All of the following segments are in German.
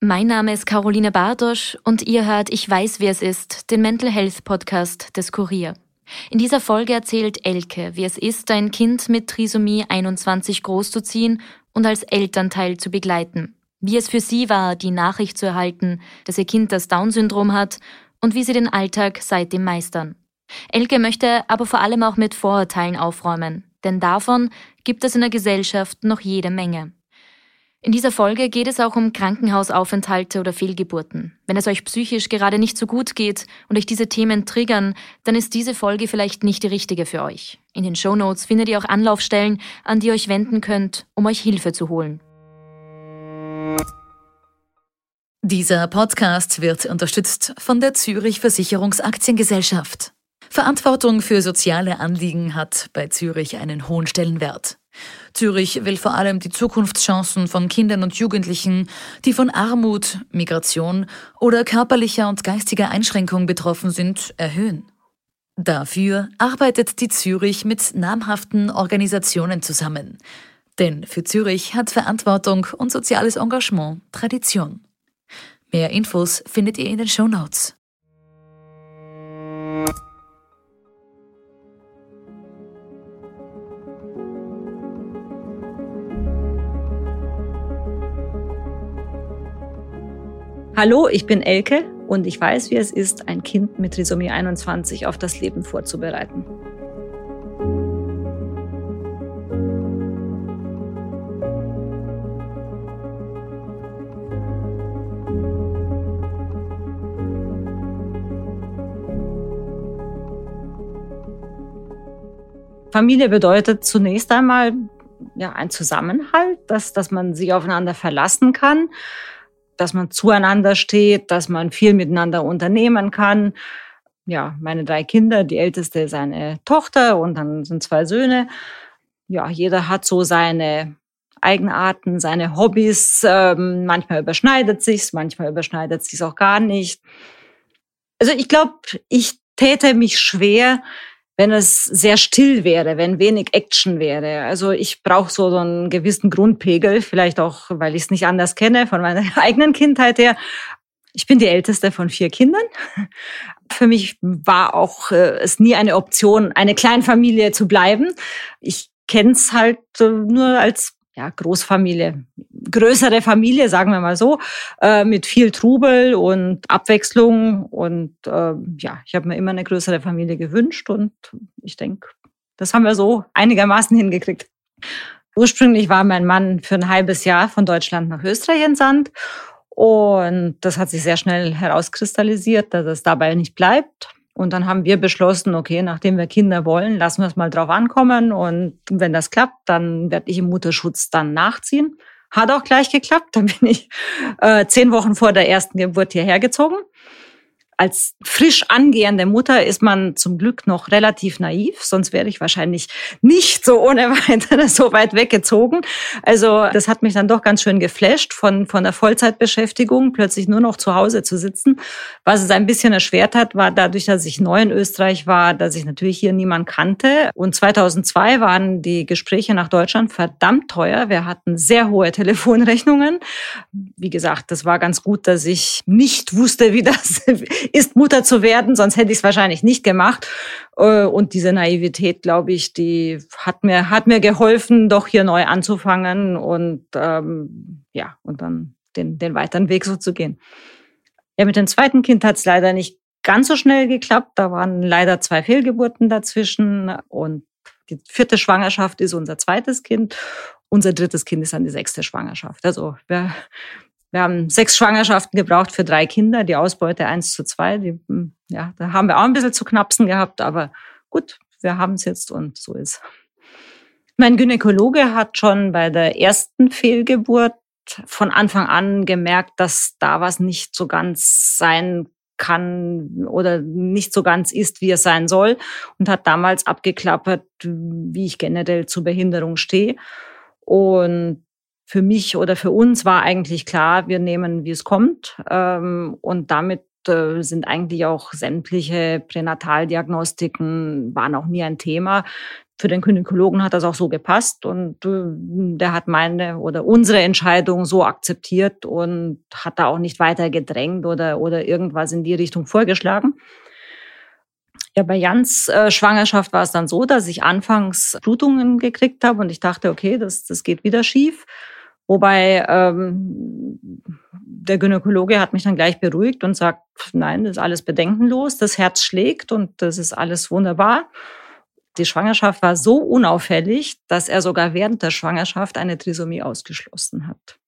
Mein Name ist Caroline Bardosch und ihr hört Ich weiß, wer es ist, den Mental Health Podcast des Kurier. In dieser Folge erzählt Elke, wie es ist, ein Kind mit Trisomie 21 großzuziehen und als Elternteil zu begleiten. Wie es für sie war, die Nachricht zu erhalten, dass ihr Kind das Down-Syndrom hat und wie sie den Alltag seitdem meistern. Elke möchte aber vor allem auch mit Vorurteilen aufräumen, denn davon gibt es in der Gesellschaft noch jede Menge. In dieser Folge geht es auch um Krankenhausaufenthalte oder Fehlgeburten. Wenn es euch psychisch gerade nicht so gut geht und euch diese Themen triggern, dann ist diese Folge vielleicht nicht die richtige für euch. In den Show Notes findet ihr auch Anlaufstellen, an die ihr euch wenden könnt, um euch Hilfe zu holen. Dieser Podcast wird unterstützt von der Zürich Versicherungsaktiengesellschaft. Verantwortung für soziale Anliegen hat bei Zürich einen hohen Stellenwert. Zürich will vor allem die Zukunftschancen von Kindern und Jugendlichen, die von Armut, Migration oder körperlicher und geistiger Einschränkung betroffen sind, erhöhen. Dafür arbeitet die Zürich mit namhaften Organisationen zusammen. Denn für Zürich hat Verantwortung und soziales Engagement Tradition. Mehr Infos findet ihr in den Show Notes. Hallo, ich bin Elke und ich weiß, wie es ist, ein Kind mit Trisomie 21 auf das Leben vorzubereiten. Familie bedeutet zunächst einmal ja, ein Zusammenhalt, dass, dass man sich aufeinander verlassen kann dass man zueinander steht, dass man viel miteinander unternehmen kann. Ja, meine drei Kinder, die älteste ist eine Tochter und dann sind zwei Söhne. Ja, jeder hat so seine Eigenarten, seine Hobbys. Ähm, manchmal überschneidet sich's, manchmal überschneidet sich's auch gar nicht. Also ich glaube, ich täte mich schwer, wenn es sehr still wäre, wenn wenig Action wäre. Also ich brauche so, einen gewissen Grundpegel, vielleicht auch, weil ich es nicht anders kenne von meiner eigenen Kindheit her. Ich bin die älteste von vier Kindern. Für mich war auch äh, es nie eine Option, eine Kleinfamilie zu bleiben. Ich kenne es halt äh, nur als ja, Großfamilie, größere Familie, sagen wir mal so, äh, mit viel Trubel und Abwechslung. Und äh, ja, ich habe mir immer eine größere Familie gewünscht und ich denke, das haben wir so einigermaßen hingekriegt. Ursprünglich war mein Mann für ein halbes Jahr von Deutschland nach Österreich entsandt. Und das hat sich sehr schnell herauskristallisiert, dass es dabei nicht bleibt. Und dann haben wir beschlossen, okay, nachdem wir Kinder wollen, lassen wir es mal drauf ankommen. Und wenn das klappt, dann werde ich im Mutterschutz dann nachziehen. Hat auch gleich geklappt. Dann bin ich äh, zehn Wochen vor der ersten Geburt hierher gezogen als frisch angehende Mutter ist man zum Glück noch relativ naiv, sonst wäre ich wahrscheinlich nicht so ohne weiteres so weit weggezogen. Also das hat mich dann doch ganz schön geflasht, von, von der Vollzeitbeschäftigung plötzlich nur noch zu Hause zu sitzen. Was es ein bisschen erschwert hat, war dadurch, dass ich neu in Österreich war, dass ich natürlich hier niemand kannte. Und 2002 waren die Gespräche nach Deutschland verdammt teuer. Wir hatten sehr hohe Telefonrechnungen. Wie gesagt, das war ganz gut, dass ich nicht wusste, wie das ist, Mutter zu werden, sonst hätte ich es wahrscheinlich nicht gemacht. Äh, und diese Naivität, glaube ich, die hat mir, hat mir geholfen, doch hier neu anzufangen und ähm, ja, und dann den, den weiteren Weg so zu gehen. Ja, mit dem zweiten Kind hat es leider nicht ganz so schnell geklappt. Da waren leider zwei Fehlgeburten dazwischen und die vierte Schwangerschaft ist unser zweites Kind. Unser drittes Kind ist dann die sechste Schwangerschaft. Also wir wir haben sechs Schwangerschaften gebraucht für drei Kinder, die Ausbeute eins zu zwei. Die, hm, ja, da haben wir auch ein bisschen zu knapsen gehabt, aber gut, wir haben es jetzt und so ist. Mein Gynäkologe hat schon bei der ersten Fehlgeburt von Anfang an gemerkt, dass da was nicht so ganz sein kann oder nicht so ganz ist, wie es sein soll und hat damals abgeklappert, wie ich generell zur Behinderung stehe. Und für mich oder für uns war eigentlich klar, wir nehmen, wie es kommt. Ähm, und damit äh, sind eigentlich auch sämtliche Pränataldiagnostiken waren auch nie ein Thema. für den Gynäkologen hat das auch so gepasst und äh, der hat meine oder unsere Entscheidung so akzeptiert und hat da auch nicht weiter gedrängt oder, oder irgendwas in die Richtung vorgeschlagen. Ja, bei Jans äh, Schwangerschaft war es dann so, dass ich anfangs Blutungen gekriegt habe und ich dachte, okay, das, das geht wieder schief. Wobei ähm, der Gynäkologe hat mich dann gleich beruhigt und sagt, nein, das ist alles bedenkenlos, das Herz schlägt und das ist alles wunderbar. Die Schwangerschaft war so unauffällig, dass er sogar während der Schwangerschaft eine Trisomie ausgeschlossen hat.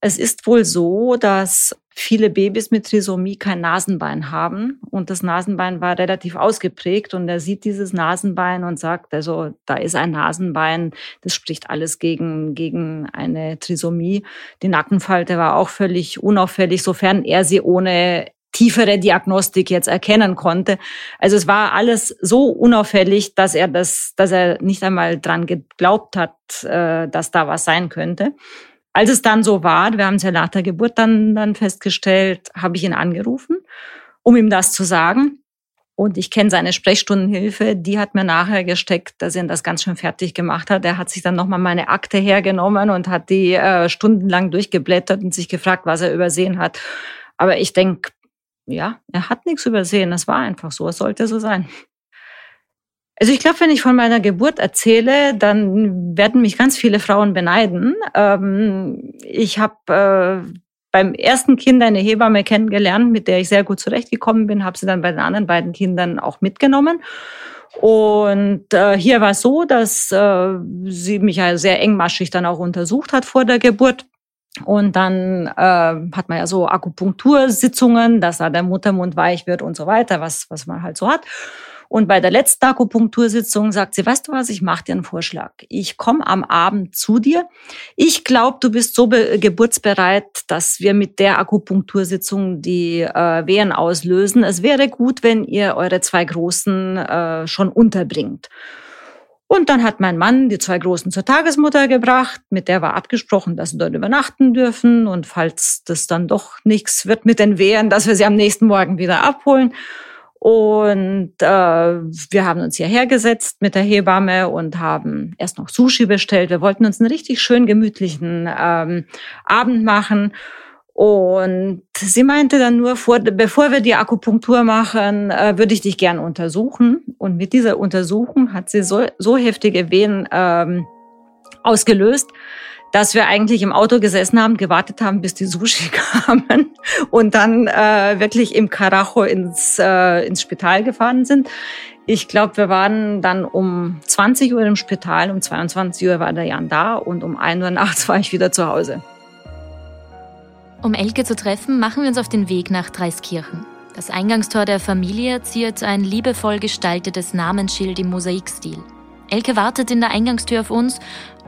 Es ist wohl so, dass viele Babys mit Trisomie kein Nasenbein haben und das Nasenbein war relativ ausgeprägt und er sieht dieses Nasenbein und sagt, also da ist ein Nasenbein, das spricht alles gegen, gegen eine Trisomie. Die Nackenfalte war auch völlig unauffällig, sofern er sie ohne tiefere Diagnostik jetzt erkennen konnte. Also es war alles so unauffällig, dass er das, dass er nicht einmal dran geglaubt hat, äh, dass da was sein könnte. Als es dann so war, wir haben es ja nach der Geburt dann, dann festgestellt, habe ich ihn angerufen, um ihm das zu sagen. Und ich kenne seine Sprechstundenhilfe, die hat mir nachher gesteckt, dass er das ganz schön fertig gemacht hat. Er hat sich dann nochmal meine Akte hergenommen und hat die äh, stundenlang durchgeblättert und sich gefragt, was er übersehen hat. Aber ich denke, ja, er hat nichts übersehen. Das war einfach so. Es sollte so sein. Also ich glaube, wenn ich von meiner Geburt erzähle, dann werden mich ganz viele Frauen beneiden. Ähm, ich habe äh, beim ersten Kind eine Hebamme kennengelernt, mit der ich sehr gut zurechtgekommen bin, habe sie dann bei den anderen beiden Kindern auch mitgenommen. Und äh, hier war es so, dass äh, sie mich ja sehr engmaschig dann auch untersucht hat vor der Geburt. Und dann äh, hat man ja so Akupunktursitzungen, dass da der Muttermund weich wird und so weiter, was, was man halt so hat. Und bei der letzten Akupunktursitzung sagt sie, weißt du was, ich mache dir einen Vorschlag. Ich komme am Abend zu dir. Ich glaube, du bist so geburtsbereit, dass wir mit der Akupunktursitzung die äh, Wehen auslösen. Es wäre gut, wenn ihr eure zwei Großen äh, schon unterbringt. Und dann hat mein Mann die zwei Großen zur Tagesmutter gebracht. Mit der war abgesprochen, dass sie dort übernachten dürfen. Und falls das dann doch nichts wird mit den Wehen, dass wir sie am nächsten Morgen wieder abholen. Und äh, wir haben uns hierher gesetzt mit der Hebamme und haben erst noch Sushi bestellt. Wir wollten uns einen richtig schön gemütlichen ähm, Abend machen. Und sie meinte dann nur, vor, bevor wir die Akupunktur machen, äh, würde ich dich gern untersuchen. Und mit dieser Untersuchung hat sie so, so heftige Wehen ähm, ausgelöst, dass wir eigentlich im Auto gesessen haben, gewartet haben, bis die Sushi kamen und dann äh, wirklich im Carajo ins, äh, ins Spital gefahren sind. Ich glaube, wir waren dann um 20 Uhr im Spital, um 22 Uhr war der Jan da und um 1 Uhr nachts war ich wieder zu Hause. Um Elke zu treffen, machen wir uns auf den Weg nach Dreiskirchen. Das Eingangstor der Familie ziert ein liebevoll gestaltetes Namensschild im Mosaikstil. Elke wartet in der Eingangstür auf uns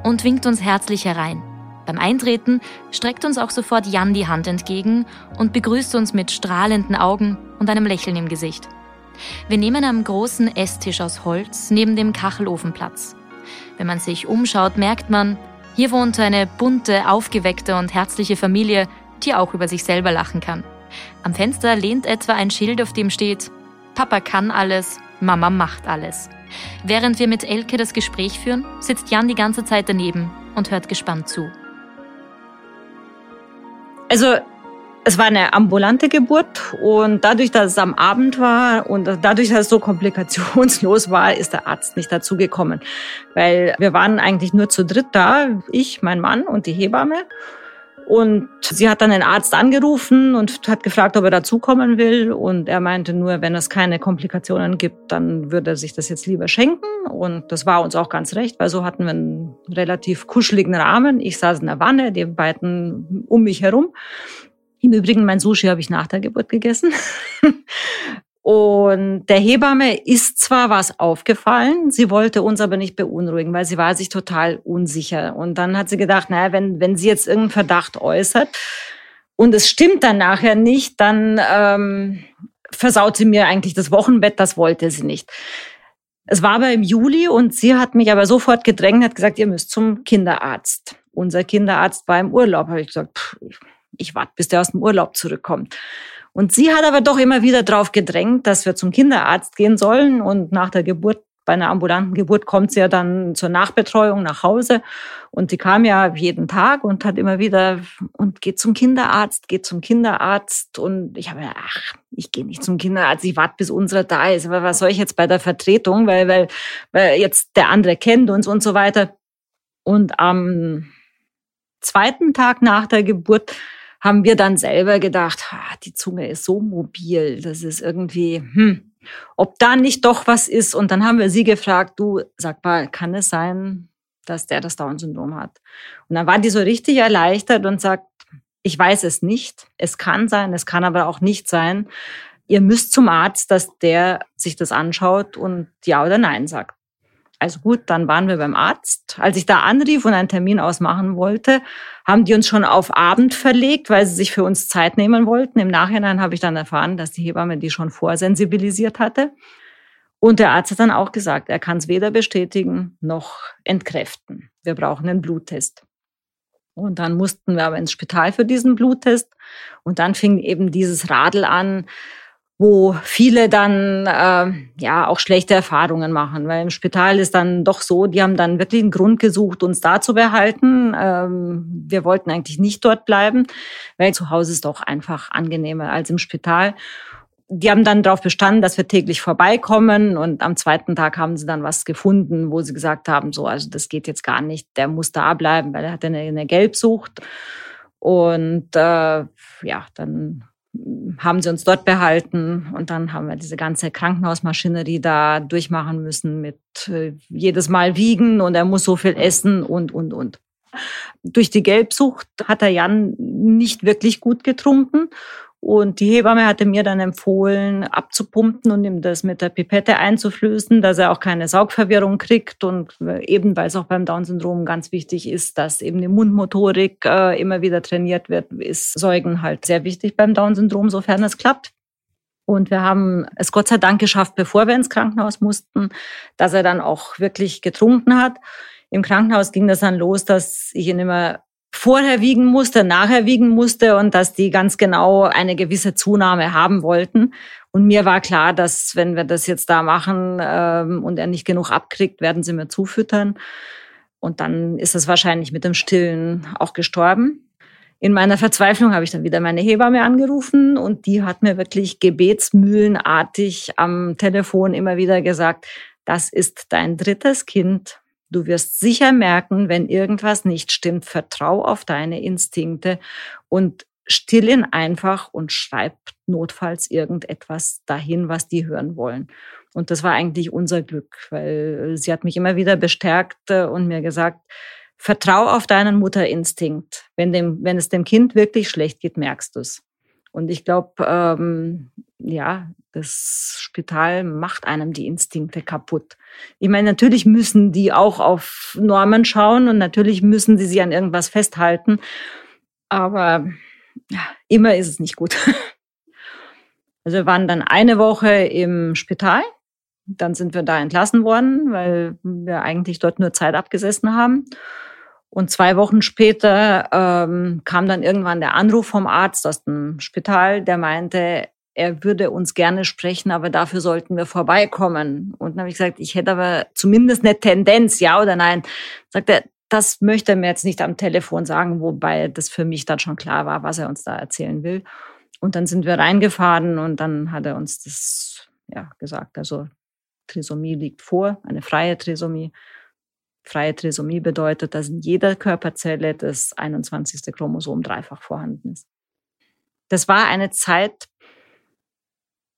und winkt uns herzlich herein. Beim Eintreten streckt uns auch sofort Jan die Hand entgegen und begrüßt uns mit strahlenden Augen und einem Lächeln im Gesicht. Wir nehmen am großen Esstisch aus Holz neben dem Kachelofen Platz. Wenn man sich umschaut, merkt man, hier wohnt eine bunte, aufgeweckte und herzliche Familie, die auch über sich selber lachen kann. Am Fenster lehnt etwa ein Schild, auf dem steht, Papa kann alles, Mama macht alles. Während wir mit Elke das Gespräch führen, sitzt Jan die ganze Zeit daneben und hört gespannt zu. Also es war eine ambulante Geburt und dadurch, dass es am Abend war und dadurch, dass es so komplikationslos war, ist der Arzt nicht dazugekommen. Weil wir waren eigentlich nur zu dritt da, ich, mein Mann und die Hebamme. Und sie hat dann den Arzt angerufen und hat gefragt, ob er dazukommen will. Und er meinte nur, wenn es keine Komplikationen gibt, dann würde er sich das jetzt lieber schenken. Und das war uns auch ganz recht, weil so hatten wir einen relativ kuscheligen Rahmen. Ich saß in der Wanne, die beiden um mich herum. Im Übrigen, mein Sushi habe ich nach der Geburt gegessen. Und der Hebamme ist zwar was aufgefallen, sie wollte uns aber nicht beunruhigen, weil sie war sich total unsicher. Und dann hat sie gedacht, naja, wenn, wenn sie jetzt irgendeinen Verdacht äußert und es stimmt dann nachher nicht, dann ähm, versaut sie mir eigentlich das Wochenbett, das wollte sie nicht. Es war aber im Juli und sie hat mich aber sofort gedrängt, hat gesagt, ihr müsst zum Kinderarzt. Unser Kinderarzt war im Urlaub, habe ich gesagt, pff, ich warte, bis der aus dem Urlaub zurückkommt. Und sie hat aber doch immer wieder darauf gedrängt, dass wir zum Kinderarzt gehen sollen. Und nach der Geburt bei einer ambulanten Geburt kommt sie ja dann zur Nachbetreuung nach Hause. Und sie kam ja jeden Tag und hat immer wieder und geht zum Kinderarzt, geht zum Kinderarzt. Und ich habe ach, ich gehe nicht zum Kinderarzt, ich warte, bis unserer da ist. Aber was soll ich jetzt bei der Vertretung, weil, weil, weil jetzt der andere kennt uns und so weiter. Und am zweiten Tag nach der Geburt haben wir dann selber gedacht, die Zunge ist so mobil, das ist irgendwie, hm, ob da nicht doch was ist. Und dann haben wir sie gefragt, du, sag mal, kann es sein, dass der das Down-Syndrom hat? Und dann war die so richtig erleichtert und sagt, ich weiß es nicht. Es kann sein, es kann aber auch nicht sein. Ihr müsst zum Arzt, dass der sich das anschaut und ja oder nein sagt. Also gut, dann waren wir beim Arzt. Als ich da anrief und einen Termin ausmachen wollte, haben die uns schon auf Abend verlegt, weil sie sich für uns Zeit nehmen wollten. Im Nachhinein habe ich dann erfahren, dass die Hebamme die schon vorsensibilisiert hatte. Und der Arzt hat dann auch gesagt, er kann es weder bestätigen noch entkräften. Wir brauchen einen Bluttest. Und dann mussten wir aber ins Spital für diesen Bluttest. Und dann fing eben dieses Radl an, wo viele dann äh, ja auch schlechte Erfahrungen machen, weil im Spital ist dann doch so, die haben dann wirklich einen Grund gesucht, uns da zu behalten. Ähm, wir wollten eigentlich nicht dort bleiben, weil zu Hause ist doch einfach angenehmer als im Spital. Die haben dann darauf bestanden, dass wir täglich vorbeikommen und am zweiten Tag haben sie dann was gefunden, wo sie gesagt haben, so, also das geht jetzt gar nicht, der muss da bleiben, weil er hat eine, eine Gelbsucht. Und äh, ja, dann haben sie uns dort behalten und dann haben wir diese ganze Krankenhausmaschinerie da durchmachen müssen mit äh, jedes Mal wiegen und er muss so viel essen und, und, und. Durch die Gelbsucht hat der Jan nicht wirklich gut getrunken und die Hebamme hatte mir dann empfohlen, abzupumpen und ihm das mit der Pipette einzuflößen, dass er auch keine Saugverwirrung kriegt. Und eben, weil es auch beim Down-Syndrom ganz wichtig ist, dass eben die Mundmotorik äh, immer wieder trainiert wird, ist Säugen halt sehr wichtig beim Down-Syndrom, sofern es klappt. Und wir haben es Gott sei Dank geschafft, bevor wir ins Krankenhaus mussten, dass er dann auch wirklich getrunken hat. Im Krankenhaus ging das dann los, dass ich ihn immer vorher wiegen musste, nachher wiegen musste und dass die ganz genau eine gewisse Zunahme haben wollten. Und mir war klar, dass wenn wir das jetzt da machen ähm, und er nicht genug abkriegt, werden sie mir zufüttern. Und dann ist es wahrscheinlich mit dem Stillen auch gestorben. In meiner Verzweiflung habe ich dann wieder meine Hebamme angerufen und die hat mir wirklich gebetsmühlenartig am Telefon immer wieder gesagt, das ist dein drittes Kind Du wirst sicher merken, wenn irgendwas nicht stimmt, vertrau auf deine Instinkte und still ihn einfach und schreib notfalls irgendetwas dahin, was die hören wollen. Und das war eigentlich unser Glück, weil sie hat mich immer wieder bestärkt äh, und mir gesagt, vertrau auf deinen Mutterinstinkt. Wenn, dem, wenn es dem Kind wirklich schlecht geht, merkst du es. Und ich glaube, ähm, ja, das Spital macht einem die Instinkte kaputt. Ich meine, natürlich müssen die auch auf Normen schauen und natürlich müssen sie sich an irgendwas festhalten. Aber ja, immer ist es nicht gut. Also wir waren dann eine Woche im Spital. Dann sind wir da entlassen worden, weil wir eigentlich dort nur Zeit abgesessen haben. Und zwei Wochen später ähm, kam dann irgendwann der Anruf vom Arzt aus dem Spital, der meinte, er würde uns gerne sprechen, aber dafür sollten wir vorbeikommen. Und dann habe ich gesagt, ich hätte aber zumindest eine Tendenz, ja oder nein. Sagt er, das möchte er mir jetzt nicht am Telefon sagen, wobei das für mich dann schon klar war, was er uns da erzählen will. Und dann sind wir reingefahren und dann hat er uns das ja gesagt. Also Trisomie liegt vor, eine freie Trisomie. Freie Trisomie bedeutet, dass in jeder Körperzelle das 21. Chromosom dreifach vorhanden ist. Das war eine Zeit,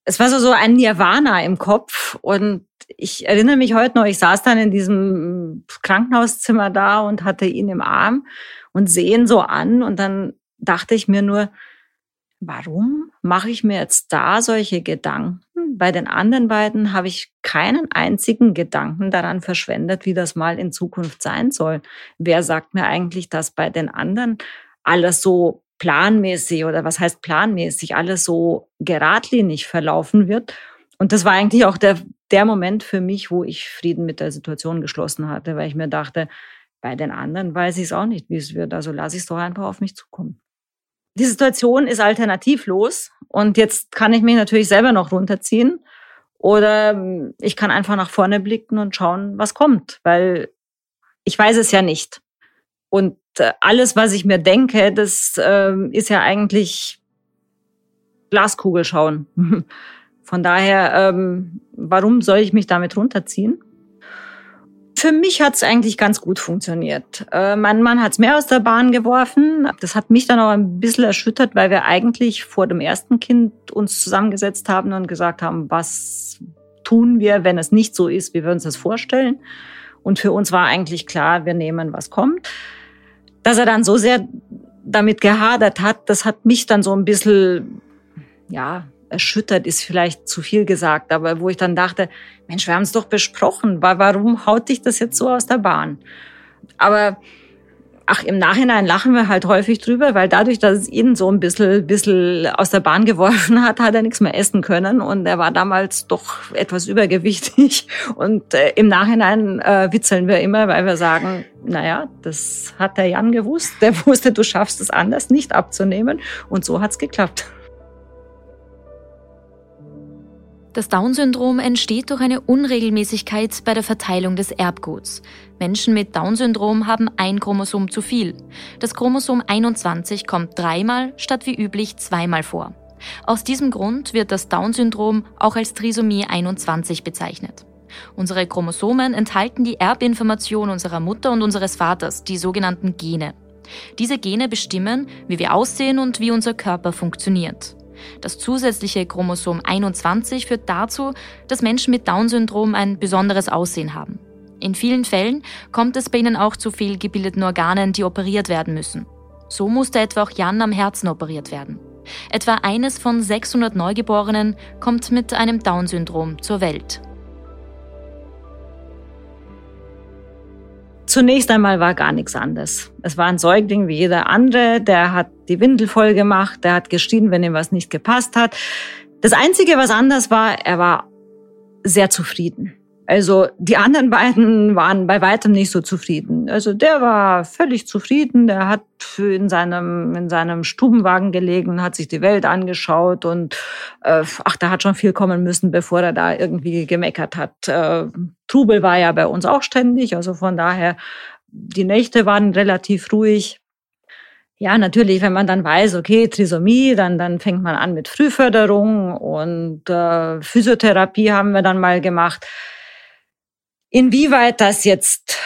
es war so, so ein Nirvana im Kopf und ich erinnere mich heute noch, ich saß dann in diesem Krankenhauszimmer da und hatte ihn im Arm und sehen so an und dann dachte ich mir nur, warum mache ich mir jetzt da solche Gedanken? Bei den anderen beiden habe ich keinen einzigen Gedanken daran verschwendet, wie das mal in Zukunft sein soll. Wer sagt mir eigentlich, dass bei den anderen alles so planmäßig oder was heißt planmäßig, alles so geradlinig verlaufen wird? Und das war eigentlich auch der, der Moment für mich, wo ich Frieden mit der Situation geschlossen hatte, weil ich mir dachte, bei den anderen weiß ich es auch nicht, wie es wird. Also lasse ich es doch einfach auf mich zukommen. Die Situation ist alternativlos und jetzt kann ich mich natürlich selber noch runterziehen Oder ähm, ich kann einfach nach vorne blicken und schauen, was kommt, weil ich weiß es ja nicht. Und äh, alles, was ich mir denke, das äh, ist ja eigentlich Glaskugel schauen. Von daher, ähm, warum soll ich mich damit runterziehen? Für mich hat es eigentlich ganz gut funktioniert. Äh, mein Mann hat es mehr aus der Bahn geworfen. Das hat mich dann auch ein bisschen erschüttert, weil wir eigentlich vor dem ersten Kind uns zusammengesetzt haben und gesagt haben, was tun wir, wenn es nicht so ist, wie wir uns das vorstellen. Und für uns war eigentlich klar, wir nehmen, was kommt. Dass er dann so sehr damit gehadert hat, das hat mich dann so ein bisschen, ja, erschüttert ist vielleicht zu viel gesagt, aber wo ich dann dachte, Mensch, wir haben es doch besprochen, warum haut dich das jetzt so aus der Bahn? Aber ach, im Nachhinein lachen wir halt häufig drüber, weil dadurch, dass es ihn so ein bisschen, bisschen aus der Bahn geworfen hat, hat er nichts mehr essen können und er war damals doch etwas übergewichtig und äh, im Nachhinein äh, witzeln wir immer, weil wir sagen, naja, das hat der Jan gewusst, der wusste, du schaffst es anders, nicht abzunehmen und so hat's geklappt. Das Down-Syndrom entsteht durch eine Unregelmäßigkeit bei der Verteilung des Erbguts. Menschen mit Down-Syndrom haben ein Chromosom zu viel. Das Chromosom 21 kommt dreimal statt wie üblich zweimal vor. Aus diesem Grund wird das Down-Syndrom auch als Trisomie 21 bezeichnet. Unsere Chromosomen enthalten die Erbinformation unserer Mutter und unseres Vaters, die sogenannten Gene. Diese Gene bestimmen, wie wir aussehen und wie unser Körper funktioniert. Das zusätzliche Chromosom 21 führt dazu, dass Menschen mit Down-Syndrom ein besonderes Aussehen haben. In vielen Fällen kommt es bei ihnen auch zu fehlgebildeten Organen, die operiert werden müssen. So musste etwa auch Jan am Herzen operiert werden. Etwa eines von 600 Neugeborenen kommt mit einem Down-Syndrom zur Welt. Zunächst einmal war gar nichts anders. Es war ein Säugling wie jeder andere, der hat die Windel voll gemacht, der hat geschrien, wenn ihm was nicht gepasst hat. Das Einzige, was anders war, er war sehr zufrieden. Also die anderen beiden waren bei weitem nicht so zufrieden. Also der war völlig zufrieden. Der hat in seinem in seinem Stubenwagen gelegen, hat sich die Welt angeschaut und äh, ach, da hat schon viel kommen müssen, bevor er da irgendwie gemeckert hat. Äh, Trubel war ja bei uns auch ständig, also von daher die Nächte waren relativ ruhig. Ja, natürlich, wenn man dann weiß, okay, Trisomie, dann, dann fängt man an mit Frühförderung und äh, Physiotherapie haben wir dann mal gemacht. Inwieweit das jetzt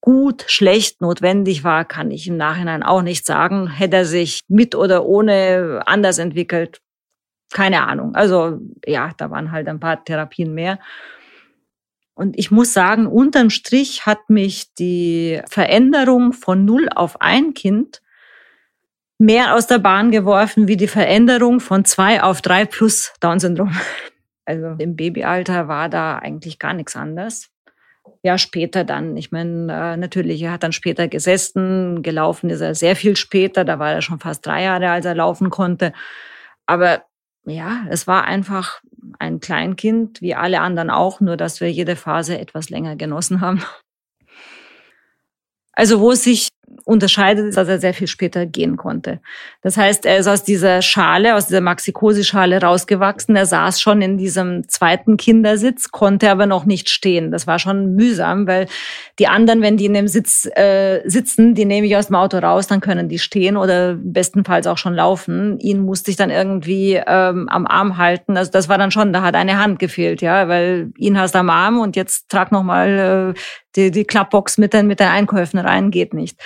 gut, schlecht, notwendig war, kann ich im Nachhinein auch nicht sagen. Hätte er sich mit oder ohne anders entwickelt, keine Ahnung. Also ja, da waren halt ein paar Therapien mehr. Und ich muss sagen, unterm Strich hat mich die Veränderung von null auf ein Kind mehr aus der Bahn geworfen wie die Veränderung von zwei auf drei plus Down-Syndrom. Also im Babyalter war da eigentlich gar nichts anders. Ja, später dann. Ich meine, äh, natürlich, er hat dann später gesessen, gelaufen ist er sehr viel später. Da war er schon fast drei Jahre, als er laufen konnte. Aber ja, es war einfach ein Kleinkind, wie alle anderen auch, nur dass wir jede Phase etwas länger genossen haben. Also wo es sich unterscheidet, ist, dass er sehr viel später gehen konnte. Das heißt, er ist aus dieser Schale, aus dieser Maxikosi-Schale rausgewachsen. Er saß schon in diesem zweiten Kindersitz, konnte aber noch nicht stehen. Das war schon mühsam, weil die anderen, wenn die in dem Sitz äh, sitzen, die nehme ich aus dem Auto raus, dann können die stehen oder bestenfalls auch schon laufen. Ihn musste ich dann irgendwie ähm, am Arm halten. Also das war dann schon, da hat eine Hand gefehlt, ja, weil ihn hast am Arm und jetzt trag noch mal äh, die, die Klappbox mit den, mit den Einkäufen rein, geht nicht.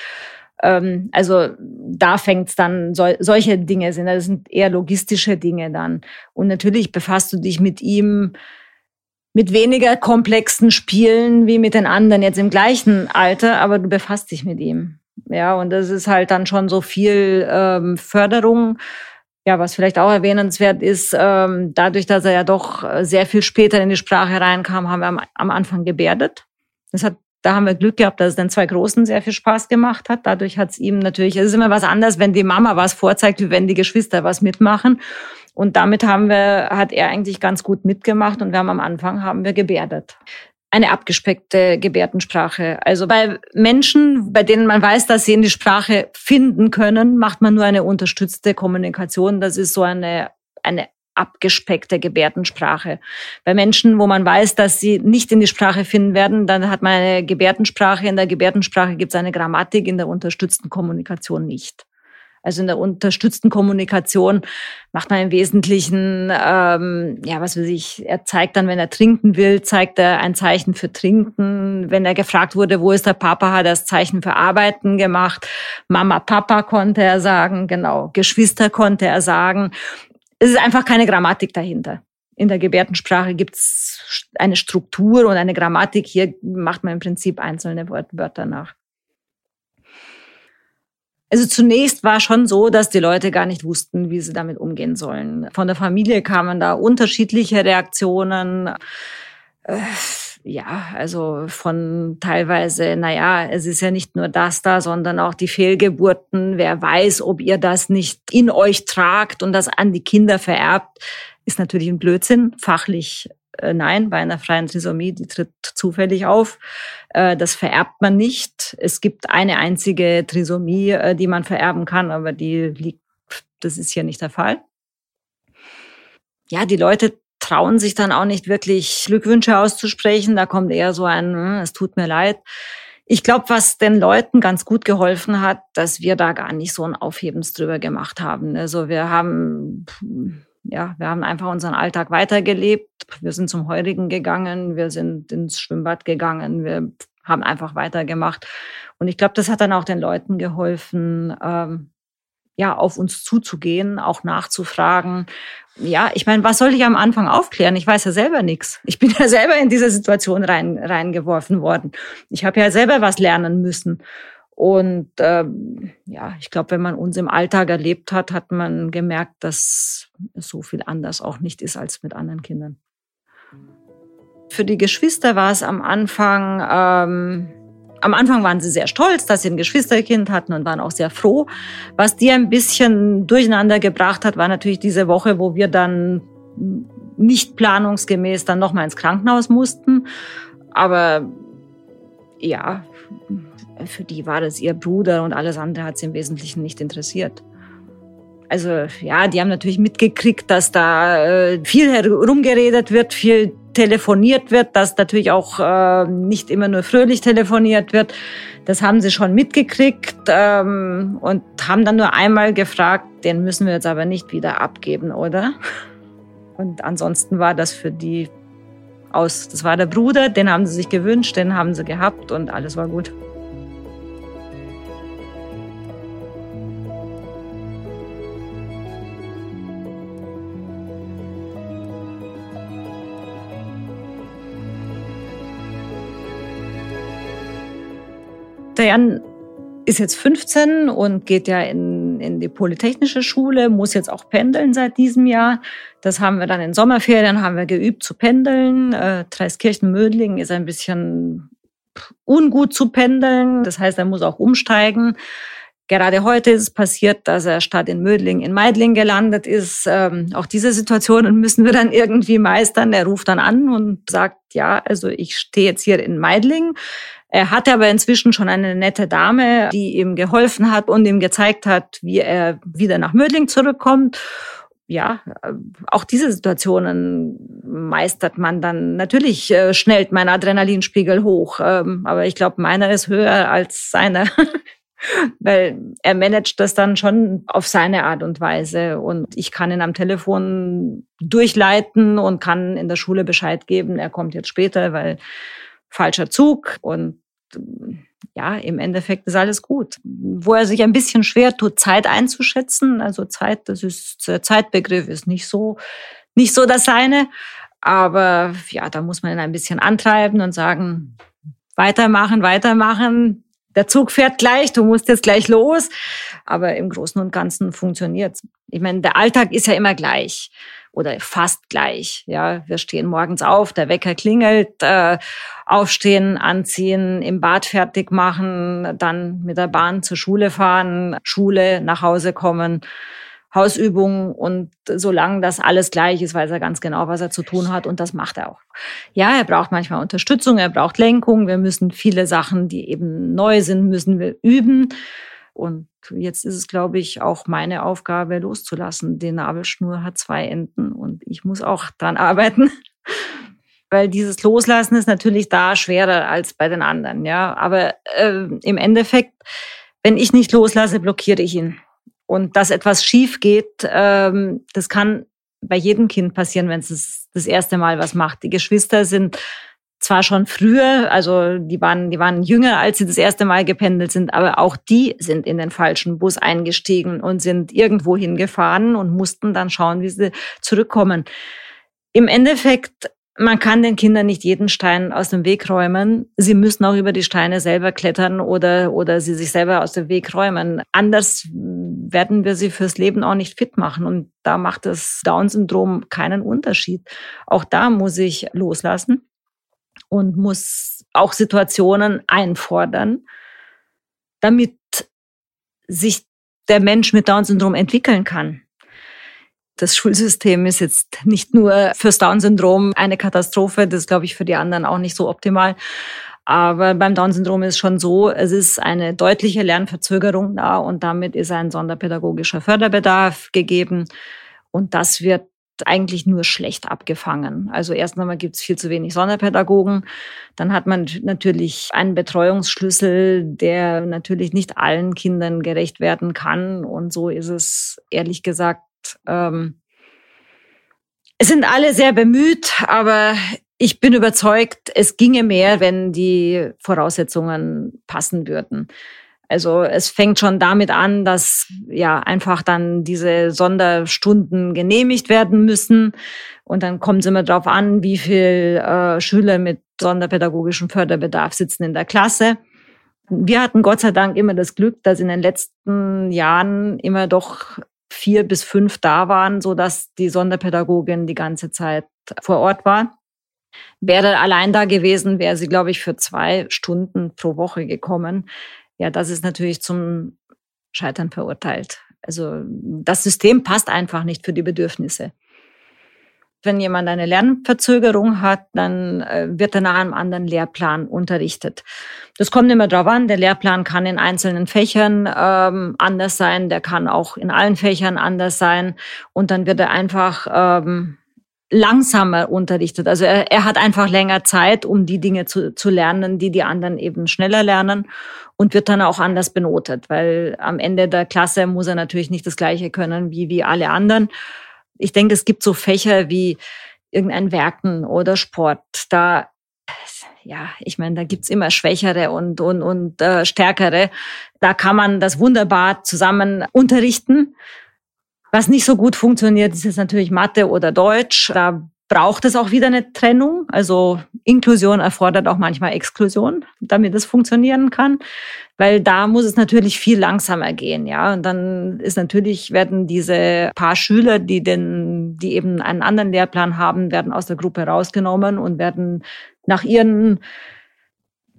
Ähm, also da fängt's dann, so, solche Dinge sind, das sind eher logistische Dinge dann. Und natürlich befasst du dich mit ihm mit weniger komplexen Spielen wie mit den anderen jetzt im gleichen Alter, aber du befasst dich mit ihm. Ja, und das ist halt dann schon so viel ähm, Förderung. Ja, was vielleicht auch erwähnenswert ist, ähm, dadurch, dass er ja doch sehr viel später in die Sprache reinkam, haben wir am, am Anfang gebärdet. Das hat, da haben wir Glück gehabt, dass es den zwei Großen sehr viel Spaß gemacht hat. Dadurch hat es ihm natürlich, es ist immer was anderes, wenn die Mama was vorzeigt, wie wenn die Geschwister was mitmachen. Und damit haben wir, hat er eigentlich ganz gut mitgemacht und wir haben am Anfang haben wir gebärdet eine abgespeckte Gebärdensprache. Also bei Menschen, bei denen man weiß, dass sie in die Sprache finden können, macht man nur eine unterstützte Kommunikation. Das ist so eine, eine abgespeckte Gebärdensprache. Bei Menschen, wo man weiß, dass sie nicht in die Sprache finden werden, dann hat man eine Gebärdensprache. In der Gebärdensprache gibt es eine Grammatik, in der unterstützten Kommunikation nicht. Also in der unterstützten Kommunikation macht man im Wesentlichen, ähm, ja, was weiß ich, er zeigt dann, wenn er trinken will, zeigt er ein Zeichen für Trinken. Wenn er gefragt wurde, wo ist der Papa, hat er das Zeichen für Arbeiten gemacht. Mama, Papa konnte er sagen, genau. Geschwister konnte er sagen. Es ist einfach keine Grammatik dahinter. In der Gebärdensprache gibt es eine Struktur und eine Grammatik. Hier macht man im Prinzip einzelne Wörter nach. Also zunächst war schon so, dass die Leute gar nicht wussten, wie sie damit umgehen sollen. Von der Familie kamen da unterschiedliche Reaktionen. Äh, ja, also von teilweise, naja, es ist ja nicht nur das da, sondern auch die Fehlgeburten. Wer weiß, ob ihr das nicht in euch tragt und das an die Kinder vererbt, ist natürlich ein Blödsinn. Fachlich äh, nein, bei einer freien Trisomie, die tritt zufällig auf. Äh, das vererbt man nicht. Es gibt eine einzige Trisomie, äh, die man vererben kann, aber die liegt, das ist hier nicht der Fall. Ja, die Leute trauen sich dann auch nicht wirklich Glückwünsche auszusprechen. Da kommt eher so ein, hm, es tut mir leid. Ich glaube, was den Leuten ganz gut geholfen hat, dass wir da gar nicht so ein Aufhebens drüber gemacht haben. Also wir haben ja, wir haben einfach unseren Alltag weitergelebt. Wir sind zum Heurigen gegangen, wir sind ins Schwimmbad gegangen, wir haben einfach weitergemacht. Und ich glaube, das hat dann auch den Leuten geholfen, ähm, ja, auf uns zuzugehen, auch nachzufragen. Ja, ich meine, was soll ich am Anfang aufklären? Ich weiß ja selber nichts. Ich bin ja selber in diese Situation rein, reingeworfen worden. Ich habe ja selber was lernen müssen. Und ähm, ja, ich glaube, wenn man uns im Alltag erlebt hat, hat man gemerkt, dass so viel anders auch nicht ist als mit anderen Kindern. Für die Geschwister war es am Anfang, ähm, am Anfang waren sie sehr stolz, dass sie ein Geschwisterkind hatten und waren auch sehr froh. Was die ein bisschen durcheinander gebracht hat, war natürlich diese Woche, wo wir dann nicht planungsgemäß dann nochmal ins Krankenhaus mussten. Aber ja, für die war das ihr Bruder und alles andere hat sie im Wesentlichen nicht interessiert. Also ja, die haben natürlich mitgekriegt, dass da äh, viel herumgeredet wird, viel telefoniert wird, dass natürlich auch äh, nicht immer nur fröhlich telefoniert wird. Das haben sie schon mitgekriegt ähm, und haben dann nur einmal gefragt, den müssen wir jetzt aber nicht wieder abgeben, oder? Und ansonsten war das für die aus. Das war der Bruder, den haben sie sich gewünscht, den haben sie gehabt und alles war gut. Jan ist jetzt 15 und geht ja in, in die Polytechnische Schule, muss jetzt auch pendeln seit diesem Jahr. Das haben wir dann in Sommerferien, haben wir geübt zu pendeln. Äh, Dreiskirchen-Mödling ist ein bisschen ungut zu pendeln. Das heißt, er muss auch umsteigen. Gerade heute ist es passiert, dass er statt in Mödling in Meidling gelandet ist. Ähm, auch diese Situationen müssen wir dann irgendwie meistern. Er ruft dann an und sagt, ja, also ich stehe jetzt hier in Meidling. Er hatte aber inzwischen schon eine nette Dame, die ihm geholfen hat und ihm gezeigt hat, wie er wieder nach Mödling zurückkommt. Ja, auch diese Situationen meistert man dann. Natürlich äh, schnellt mein Adrenalinspiegel hoch, ähm, aber ich glaube, meiner ist höher als seiner. weil er managt das dann schon auf seine Art und Weise und ich kann ihn am Telefon durchleiten und kann in der Schule Bescheid geben, er kommt jetzt später, weil falscher Zug und ja, im Endeffekt ist alles gut. Wo er sich ein bisschen schwer tut, Zeit einzuschätzen, also Zeit, das ist, der Zeitbegriff ist nicht so, nicht so das seine. Aber ja, da muss man ihn ein bisschen antreiben und sagen, weitermachen, weitermachen. Der Zug fährt gleich, du musst jetzt gleich los. Aber im Großen und Ganzen funktioniert's. Ich meine, der Alltag ist ja immer gleich oder fast gleich. Ja, wir stehen morgens auf, der Wecker klingelt, äh, aufstehen, anziehen, im Bad fertig machen, dann mit der Bahn zur Schule fahren, Schule, nach Hause kommen. Hausübungen und solange das alles gleich ist, weiß er ganz genau, was er zu tun hat und das macht er auch. Ja, er braucht manchmal Unterstützung, er braucht Lenkung, wir müssen viele Sachen, die eben neu sind, müssen wir üben. Und jetzt ist es, glaube ich, auch meine Aufgabe loszulassen. Die Nabelschnur hat zwei Enden und ich muss auch dran arbeiten. Weil dieses Loslassen ist natürlich da schwerer als bei den anderen, ja. Aber äh, im Endeffekt, wenn ich nicht loslasse, blockiere ich ihn. Und dass etwas schief geht, ähm, das kann bei jedem Kind passieren, wenn es das erste Mal was macht. Die Geschwister sind zwar schon früher, also die waren, die waren jünger, als sie das erste Mal gependelt sind, aber auch die sind in den falschen Bus eingestiegen und sind irgendwo hingefahren und mussten dann schauen, wie sie zurückkommen. Im Endeffekt, man kann den Kindern nicht jeden Stein aus dem Weg räumen. Sie müssen auch über die Steine selber klettern oder, oder sie sich selber aus dem Weg räumen. Anders werden wir sie fürs Leben auch nicht fit machen. Und da macht das Down-Syndrom keinen Unterschied. Auch da muss ich loslassen und muss auch Situationen einfordern, damit sich der Mensch mit Down-Syndrom entwickeln kann. Das Schulsystem ist jetzt nicht nur fürs Down-Syndrom eine Katastrophe, das glaube ich, für die anderen auch nicht so optimal. Aber beim Down-Syndrom ist schon so, es ist eine deutliche Lernverzögerung da und damit ist ein sonderpädagogischer Förderbedarf gegeben. Und das wird eigentlich nur schlecht abgefangen. Also erst einmal gibt es viel zu wenig Sonderpädagogen. Dann hat man natürlich einen Betreuungsschlüssel, der natürlich nicht allen Kindern gerecht werden kann. Und so ist es ehrlich gesagt. Ähm, es sind alle sehr bemüht, aber ich bin überzeugt, es ginge mehr, wenn die Voraussetzungen passen würden. Also es fängt schon damit an, dass ja einfach dann diese Sonderstunden genehmigt werden müssen. Und dann kommt es immer darauf an, wie viel äh, Schüler mit sonderpädagogischem Förderbedarf sitzen in der Klasse. Wir hatten Gott sei Dank immer das Glück, dass in den letzten Jahren immer doch vier bis fünf da waren, so dass die Sonderpädagogin die ganze Zeit vor Ort war. Wäre allein da gewesen, wäre sie, glaube ich, für zwei Stunden pro Woche gekommen ja, das ist natürlich zum Scheitern verurteilt. Also das System passt einfach nicht für die Bedürfnisse. Wenn jemand eine Lernverzögerung hat, dann äh, wird er nach einem anderen Lehrplan unterrichtet. Das kommt immer drauf an. Der Lehrplan kann in einzelnen Fächern ähm, anders sein, der kann auch in allen Fächern anders sein. Und dann wird er einfach ähm, langsamer unterrichtet. Also er, er hat einfach länger Zeit, um die Dinge zu, zu lernen, die die anderen eben schneller lernen und wird dann auch anders benotet, weil am Ende der Klasse muss er natürlich nicht das Gleiche können wie, wie alle anderen. Ich denke, es gibt so Fächer wie irgendein Werken oder Sport. Da ja, ich meine, da gibt's immer Schwächere und, und, und äh, Stärkere. Da kann man das wunderbar zusammen unterrichten. Was nicht so gut funktioniert, ist jetzt natürlich Mathe oder Deutsch. Da braucht es auch wieder eine Trennung. Also Inklusion erfordert auch manchmal Exklusion, damit es funktionieren kann. Weil da muss es natürlich viel langsamer gehen, ja. Und dann ist natürlich, werden diese paar Schüler, die den, die eben einen anderen Lehrplan haben, werden aus der Gruppe rausgenommen und werden nach ihren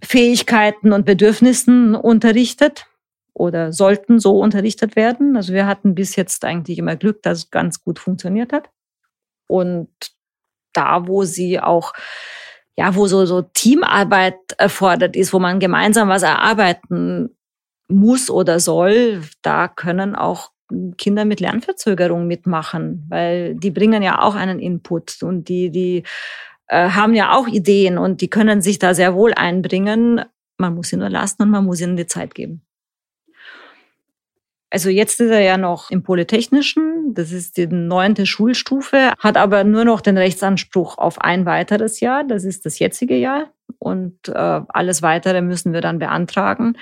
Fähigkeiten und Bedürfnissen unterrichtet oder sollten so unterrichtet werden. Also wir hatten bis jetzt eigentlich immer Glück, dass es ganz gut funktioniert hat. Und da, wo sie auch, ja, wo so, so Teamarbeit erfordert ist, wo man gemeinsam was erarbeiten muss oder soll, da können auch Kinder mit Lernverzögerung mitmachen, weil die bringen ja auch einen Input und die, die äh, haben ja auch Ideen und die können sich da sehr wohl einbringen. Man muss sie nur lassen und man muss ihnen die Zeit geben. Also jetzt ist er ja noch im Polytechnischen, das ist die neunte Schulstufe, hat aber nur noch den Rechtsanspruch auf ein weiteres Jahr, das ist das jetzige Jahr. Und äh, alles Weitere müssen wir dann beantragen.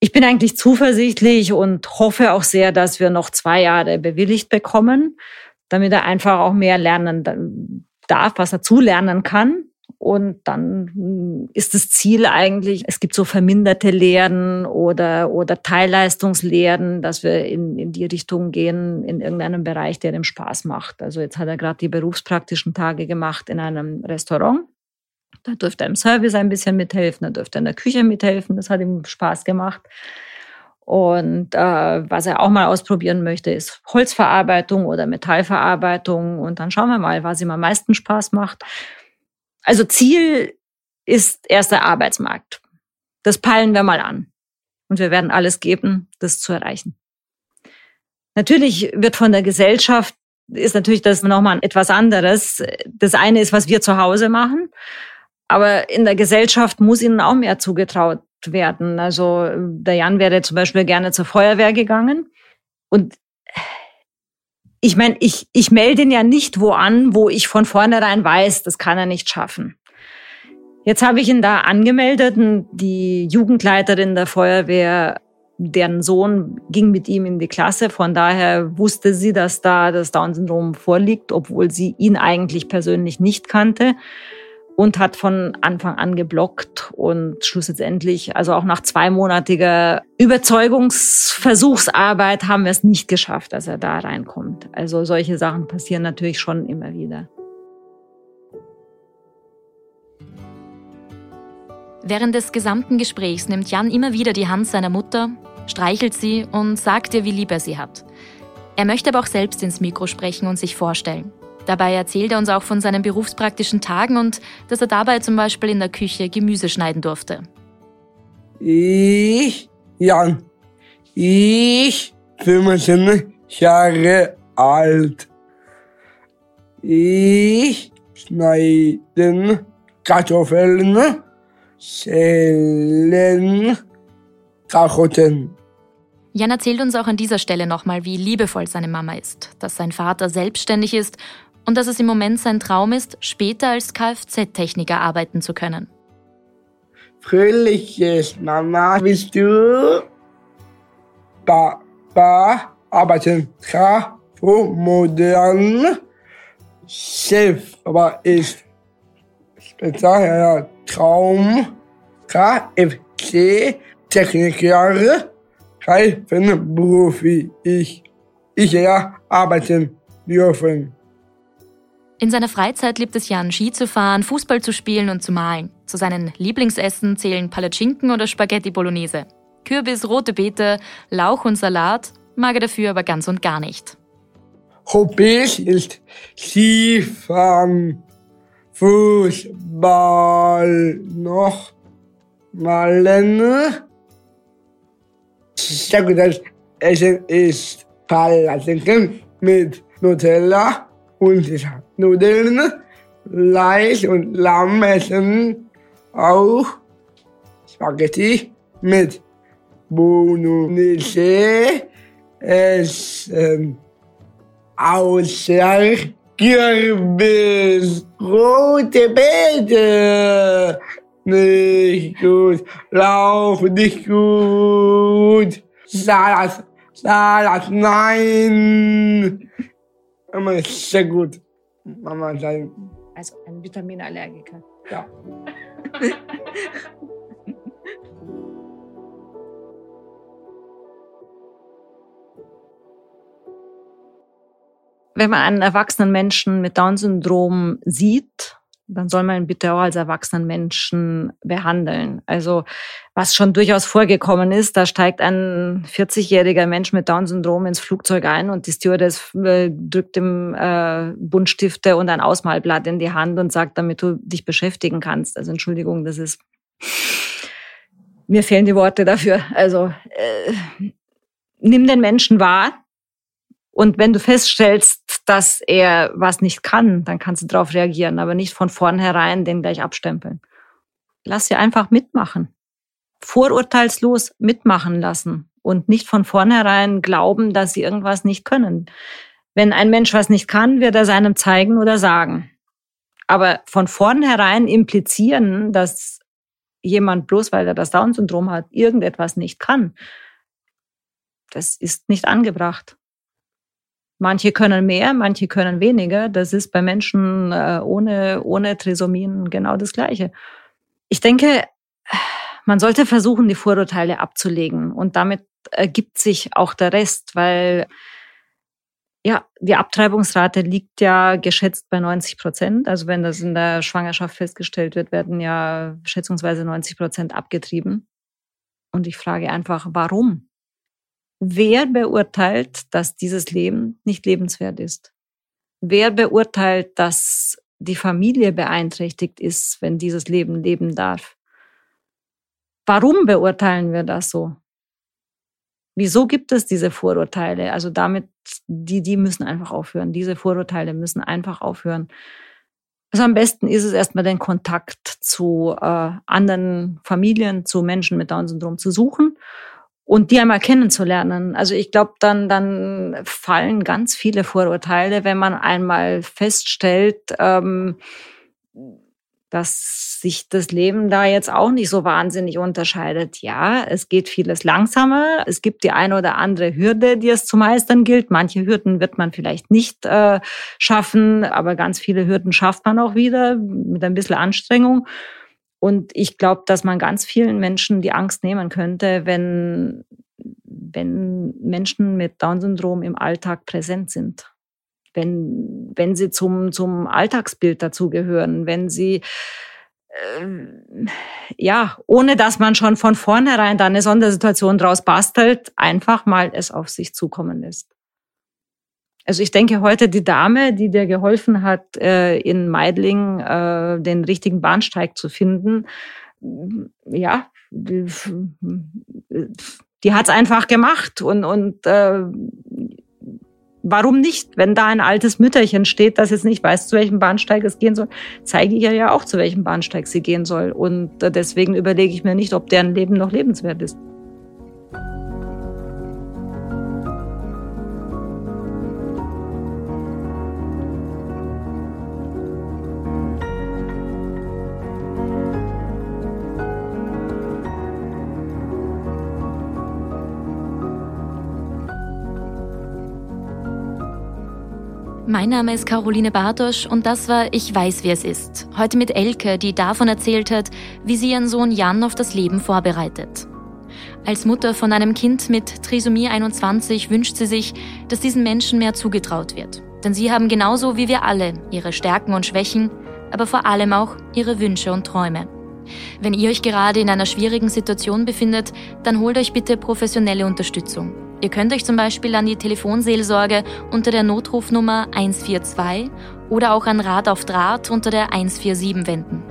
Ich bin eigentlich zuversichtlich und hoffe auch sehr, dass wir noch zwei Jahre bewilligt bekommen, damit er einfach auch mehr lernen darf, was er zulernen kann. Und dann hm, ist das Ziel eigentlich, es gibt so verminderte Lehren oder, oder Teilleistungslehren, dass wir in, in die Richtung gehen, in irgendeinem Bereich, der dem Spaß macht. Also jetzt hat er gerade die berufspraktischen Tage gemacht in einem Restaurant. Da dürfte er im Service ein bisschen mithelfen, da dürfte er in der Küche mithelfen. Das hat ihm Spaß gemacht. Und äh, was er auch mal ausprobieren möchte, ist Holzverarbeitung oder Metallverarbeitung. Und dann schauen wir mal, was ihm am meisten Spaß macht. Also Ziel ist erster Arbeitsmarkt. Das peilen wir mal an. Und wir werden alles geben, das zu erreichen. Natürlich wird von der Gesellschaft, ist natürlich das nochmal etwas anderes. Das eine ist, was wir zu Hause machen. Aber in der Gesellschaft muss ihnen auch mehr zugetraut werden. Also der Jan wäre zum Beispiel gerne zur Feuerwehr gegangen. Und ich meine, ich, ich melde ihn ja nicht wo an, wo ich von vornherein weiß, das kann er nicht schaffen. Jetzt habe ich ihn da angemeldet und die Jugendleiterin der Feuerwehr, deren Sohn ging mit ihm in die Klasse. Von daher wusste sie, dass da das Down-Syndrom vorliegt, obwohl sie ihn eigentlich persönlich nicht kannte und hat von Anfang an geblockt und schlussendlich, also auch nach zweimonatiger Überzeugungsversuchsarbeit haben wir es nicht geschafft, dass er da reinkommt. Also solche Sachen passieren natürlich schon immer wieder. Während des gesamten Gesprächs nimmt Jan immer wieder die Hand seiner Mutter, streichelt sie und sagt ihr, wie lieb er sie hat. Er möchte aber auch selbst ins Mikro sprechen und sich vorstellen. Dabei erzählt er uns auch von seinen berufspraktischen Tagen und dass er dabei zum Beispiel in der Küche Gemüse schneiden durfte. Ich, Jan, ich 15 Jahre alt. Ich schneide Kartoffeln, Schälen, Karotten. Jan erzählt uns auch an dieser Stelle nochmal, wie liebevoll seine Mama ist, dass sein Vater selbstständig ist und dass es im Moment sein Traum ist, später als Kfz-Techniker arbeiten zu können. Fröhliches Mama, willst du? Papa arbeiten Trafo modern. Chef, aber ist spezieller Traum KFC Techniker helfen Profi ich ich ja arbeiten dürfen. In seiner Freizeit liebt es Jan, Ski zu fahren, Fußball zu spielen und zu malen. Zu seinen Lieblingsessen zählen Palatschinken oder Spaghetti Bolognese. Kürbis, rote Beete, Lauch und Salat mag er dafür aber ganz und gar nicht. Hobbys ist Skifahren, Fußball, noch malen. Sehr gutes Essen ist Palatschinken mit Nutella und Nudeln, Fleisch und Lamm essen auch Spaghetti mit Bolognese essen. Außer Kürbis, rote Beete, nicht gut, Lauch nicht gut, Salat, Salat, nein. Ist sehr gut. Mama sein. Also ein Vitaminallergiker. Ja. Wenn man einen erwachsenen Menschen mit Down-Syndrom sieht, dann soll man ihn bitte auch als erwachsenen Menschen behandeln. Also was schon durchaus vorgekommen ist, da steigt ein 40-jähriger Mensch mit Down-Syndrom ins Flugzeug ein und die Stewardess äh, drückt ihm äh, Buntstifte und ein Ausmalblatt in die Hand und sagt, damit du dich beschäftigen kannst. Also Entschuldigung, das ist mir fehlen die Worte dafür. Also äh, nimm den Menschen wahr, und wenn du feststellst, dass er was nicht kann, dann kannst du darauf reagieren, aber nicht von vornherein den gleich abstempeln. Lass sie einfach mitmachen. Vorurteilslos mitmachen lassen und nicht von vornherein glauben, dass sie irgendwas nicht können. Wenn ein Mensch was nicht kann, wird er seinem zeigen oder sagen. Aber von vornherein implizieren, dass jemand bloß weil er das Down-Syndrom hat, irgendetwas nicht kann, das ist nicht angebracht. Manche können mehr, manche können weniger. Das ist bei Menschen äh, ohne, ohne Trisomien genau das Gleiche. Ich denke, man sollte versuchen, die Vorurteile abzulegen und damit ergibt sich auch der Rest, weil ja, die Abtreibungsrate liegt ja geschätzt bei 90 Prozent. Also wenn das in der Schwangerschaft festgestellt wird, werden ja schätzungsweise 90 Prozent abgetrieben. Und ich frage einfach, warum? Wer beurteilt, dass dieses Leben nicht lebenswert ist? Wer beurteilt, dass die Familie beeinträchtigt ist, wenn dieses Leben leben darf? Warum beurteilen wir das so? Wieso gibt es diese Vorurteile? Also damit, die, die müssen einfach aufhören. Diese Vorurteile müssen einfach aufhören. Also am besten ist es erstmal den Kontakt zu äh, anderen Familien, zu Menschen mit Down-Syndrom zu suchen und die einmal kennenzulernen. Also ich glaube, dann, dann fallen ganz viele Vorurteile, wenn man einmal feststellt, ähm, dass sich das Leben da jetzt auch nicht so wahnsinnig unterscheidet. Ja, es geht vieles langsamer. Es gibt die eine oder andere Hürde, die es zu meistern gilt. Manche Hürden wird man vielleicht nicht äh, schaffen, aber ganz viele Hürden schafft man auch wieder mit ein bisschen Anstrengung. Und ich glaube, dass man ganz vielen Menschen die Angst nehmen könnte, wenn, wenn Menschen mit Down-Syndrom im Alltag präsent sind wenn, wenn sie zum, zum Alltagsbild dazugehören, wenn sie äh, ja, ohne dass man schon von vornherein da eine Sondersituation draus bastelt, einfach mal es auf sich zukommen lässt. Also ich denke heute die Dame, die dir geholfen hat, äh, in Meidling äh, den richtigen Bahnsteig zu finden, ja, die, die hat es einfach gemacht und und äh, Warum nicht? Wenn da ein altes Mütterchen steht, das jetzt nicht weiß, zu welchem Bahnsteig es gehen soll, zeige ich ihr ja auch, zu welchem Bahnsteig sie gehen soll. Und äh, deswegen überlege ich mir nicht, ob deren Leben noch lebenswert ist. Mein Name ist Caroline Bartosch und das war Ich weiß, wie es ist. Heute mit Elke, die davon erzählt hat, wie sie ihren Sohn Jan auf das Leben vorbereitet. Als Mutter von einem Kind mit Trisomie 21 wünscht sie sich, dass diesen Menschen mehr zugetraut wird. Denn sie haben genauso wie wir alle ihre Stärken und Schwächen, aber vor allem auch ihre Wünsche und Träume. Wenn ihr euch gerade in einer schwierigen Situation befindet, dann holt euch bitte professionelle Unterstützung. Ihr könnt euch zum Beispiel an die Telefonseelsorge unter der Notrufnummer 142 oder auch an Rat auf Draht unter der 147 wenden.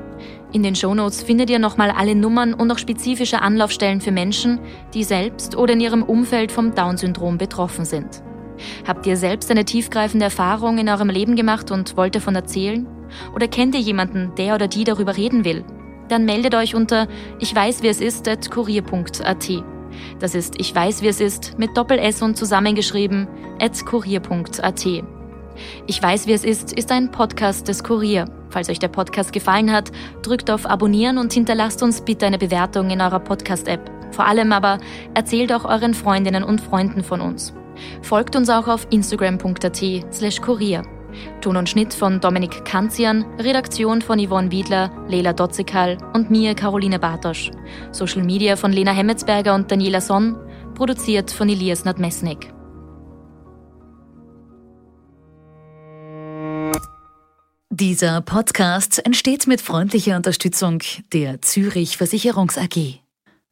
In den Shownotes findet ihr nochmal alle Nummern und auch spezifische Anlaufstellen für Menschen, die selbst oder in ihrem Umfeld vom Down-Syndrom betroffen sind. Habt ihr selbst eine tiefgreifende Erfahrung in eurem Leben gemacht und wollt davon erzählen? Oder kennt ihr jemanden, der oder die darüber reden will? Dann meldet euch unter ich weiß wie es ist at kurier.at. Das ist Ich weiß, wie es ist mit Doppel-S und zusammengeschrieben at kurier.at. Ich weiß, wie es ist, ist ein Podcast des Kurier. Falls euch der Podcast gefallen hat, drückt auf Abonnieren und hinterlasst uns bitte eine Bewertung in eurer Podcast-App. Vor allem aber erzählt auch euren Freundinnen und Freunden von uns. Folgt uns auch auf instagram.at slash kurier. Ton und Schnitt von Dominik Kanzian, Redaktion von Yvonne Wiedler, Leila Dotzekal und mir, Caroline Bartosch. Social Media von Lena Hemmetsberger und Daniela Sonn, produziert von Elias Nadmesnik. Dieser Podcast entsteht mit freundlicher Unterstützung der Zürich Versicherungs AG.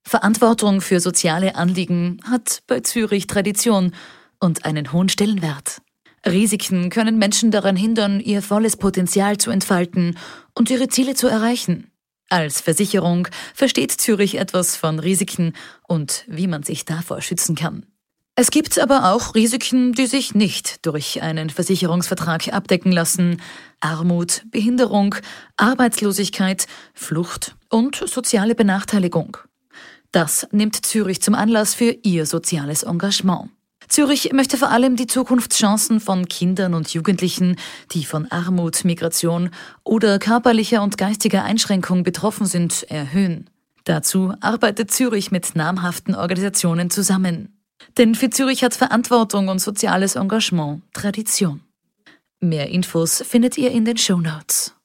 Verantwortung für soziale Anliegen hat bei Zürich Tradition und einen hohen Stellenwert. Risiken können Menschen daran hindern, ihr volles Potenzial zu entfalten und ihre Ziele zu erreichen. Als Versicherung versteht Zürich etwas von Risiken und wie man sich davor schützen kann. Es gibt aber auch Risiken, die sich nicht durch einen Versicherungsvertrag abdecken lassen. Armut, Behinderung, Arbeitslosigkeit, Flucht und soziale Benachteiligung. Das nimmt Zürich zum Anlass für ihr soziales Engagement. Zürich möchte vor allem die Zukunftschancen von Kindern und Jugendlichen, die von Armut, Migration oder körperlicher und geistiger Einschränkung betroffen sind, erhöhen. Dazu arbeitet Zürich mit namhaften Organisationen zusammen. Denn für Zürich hat Verantwortung und soziales Engagement Tradition. Mehr Infos findet ihr in den Show Notes.